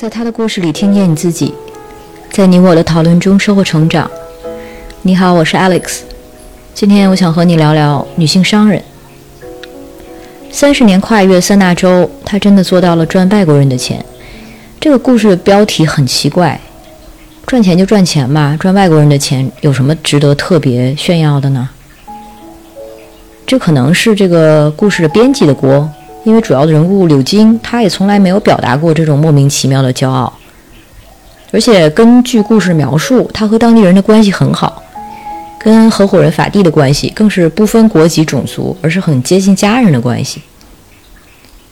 在他的故事里听见你自己，在你我的讨论中收获成长。你好，我是 Alex，今天我想和你聊聊女性商人。三十年跨越三大洲，她真的做到了赚外国人的钱。这个故事的标题很奇怪，赚钱就赚钱吧，赚外国人的钱有什么值得特别炫耀的呢？这可能是这个故事的编辑的锅。因为主要的人物柳金，他也从来没有表达过这种莫名其妙的骄傲，而且根据故事描述，他和当地人的关系很好，跟合伙人法蒂的关系更是不分国籍种族，而是很接近家人的关系。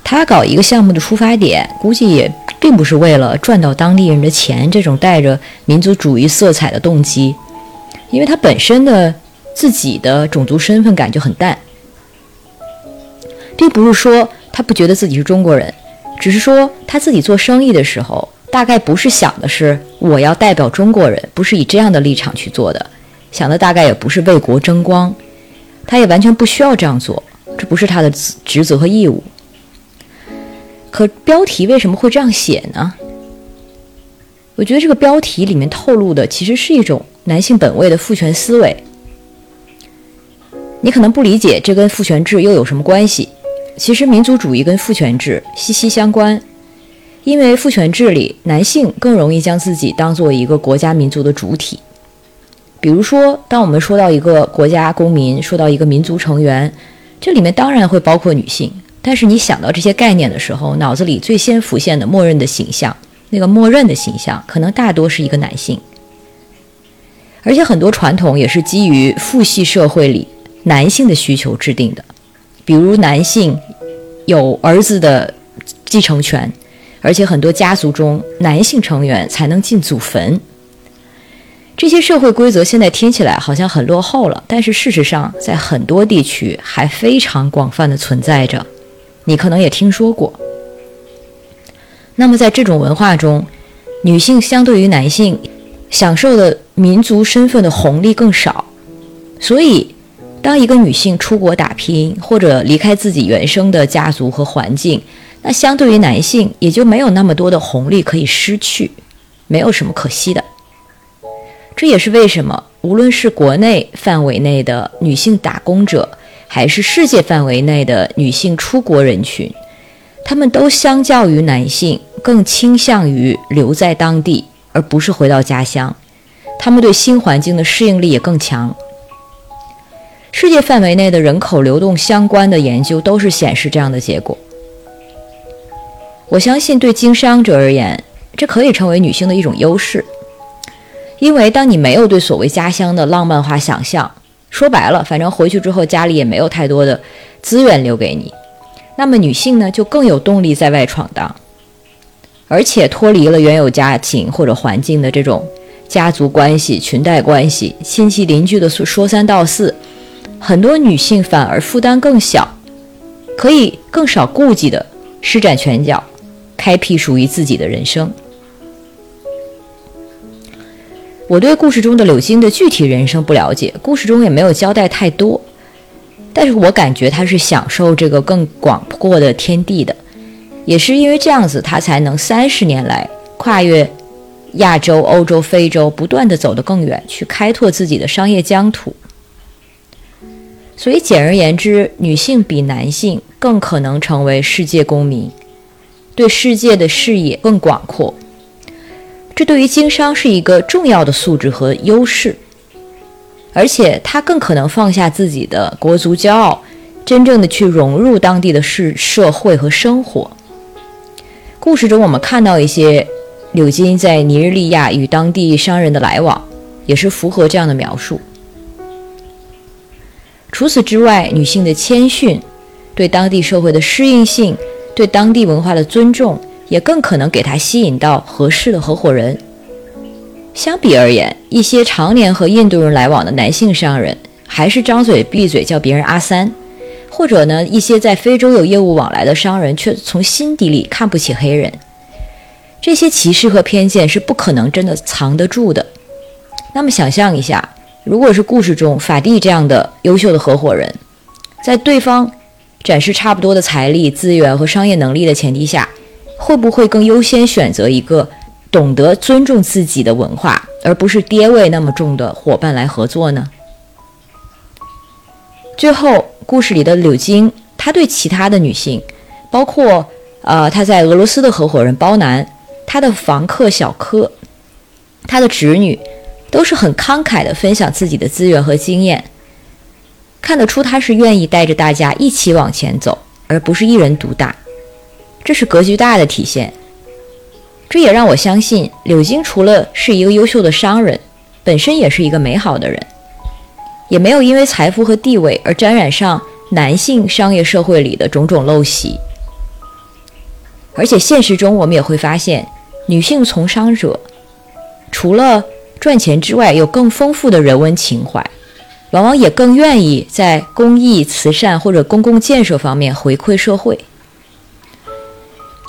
他搞一个项目的出发点，估计也并不是为了赚到当地人的钱这种带着民族主义色彩的动机，因为他本身的自己的种族身份感就很淡，并不是说。他不觉得自己是中国人，只是说他自己做生意的时候，大概不是想的是我要代表中国人，不是以这样的立场去做的，想的大概也不是为国争光，他也完全不需要这样做，这不是他的职责和义务。可标题为什么会这样写呢？我觉得这个标题里面透露的其实是一种男性本位的父权思维。你可能不理解这跟父权制又有什么关系？其实民族主义跟父权制息息相关，因为父权制里男性更容易将自己当做一个国家民族的主体。比如说，当我们说到一个国家公民，说到一个民族成员，这里面当然会包括女性。但是你想到这些概念的时候，脑子里最先浮现的默认的形象，那个默认的形象，可能大多是一个男性。而且很多传统也是基于父系社会里男性的需求制定的。比如男性有儿子的继承权，而且很多家族中男性成员才能进祖坟。这些社会规则现在听起来好像很落后了，但是事实上在很多地区还非常广泛的存在着。你可能也听说过。那么在这种文化中，女性相对于男性享受的民族身份的红利更少，所以。当一个女性出国打拼，或者离开自己原生的家族和环境，那相对于男性也就没有那么多的红利可以失去，没有什么可惜的。这也是为什么，无论是国内范围内的女性打工者，还是世界范围内的女性出国人群，她们都相较于男性更倾向于留在当地，而不是回到家乡。她们对新环境的适应力也更强。世界范围内的人口流动相关的研究都是显示这样的结果。我相信，对经商者而言，这可以成为女性的一种优势，因为当你没有对所谓家乡的浪漫化想象，说白了，反正回去之后家里也没有太多的资源留给你，那么女性呢就更有动力在外闯荡，而且脱离了原有家庭或者环境的这种家族关系、裙带关系、亲戚邻居的说三道四。很多女性反而负担更小，可以更少顾忌的施展拳脚，开辟属于自己的人生。我对故事中的柳金的具体人生不了解，故事中也没有交代太多，但是我感觉她是享受这个更广阔的天地的，也是因为这样子，她才能三十年来跨越亚洲、欧洲、非洲，不断的走得更远，去开拓自己的商业疆土。所以，简而言之，女性比男性更可能成为世界公民，对世界的视野更广阔。这对于经商是一个重要的素质和优势，而且她更可能放下自己的国族骄傲，真正的去融入当地的市社会和生活。故事中，我们看到一些柳金在尼日利亚与当地商人的来往，也是符合这样的描述。除此之外，女性的谦逊、对当地社会的适应性、对当地文化的尊重，也更可能给她吸引到合适的合伙人。相比而言，一些常年和印度人来往的男性商人，还是张嘴闭嘴叫别人阿三，或者呢，一些在非洲有业务往来的商人，却从心底里看不起黑人。这些歧视和偏见是不可能真的藏得住的。那么，想象一下。如果是故事中法蒂这样的优秀的合伙人，在对方展示差不多的财力资源和商业能力的前提下，会不会更优先选择一个懂得尊重自己的文化，而不是爹味那么重的伙伴来合作呢？最后，故事里的柳晶，她对其他的女性，包括呃她在俄罗斯的合伙人包南，她的房客小柯，她的侄女，都是很慷慨的分享自己的资源和经验，看得出他是愿意带着大家一起往前走，而不是一人独大，这是格局大的体现。这也让我相信，柳晶除了是一个优秀的商人，本身也是一个美好的人。也没有因为财富和地位而沾染上男性商业社会里的种种陋习，而且现实中我们也会发现，女性从商者除了赚钱之外，有更丰富的人文情怀，往往也更愿意在公益、慈善或者公共建设方面回馈社会。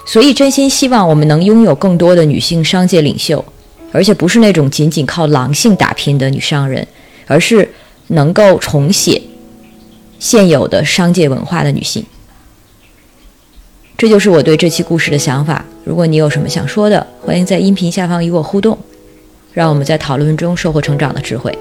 所以，真心希望我们能拥有更多的女性商界领袖，而且不是那种仅仅靠狼性打拼的女商人，而是。能够重写现有的商界文化的女性，这就是我对这期故事的想法。如果你有什么想说的，欢迎在音频下方与我互动，让我们在讨论中收获成长的智慧。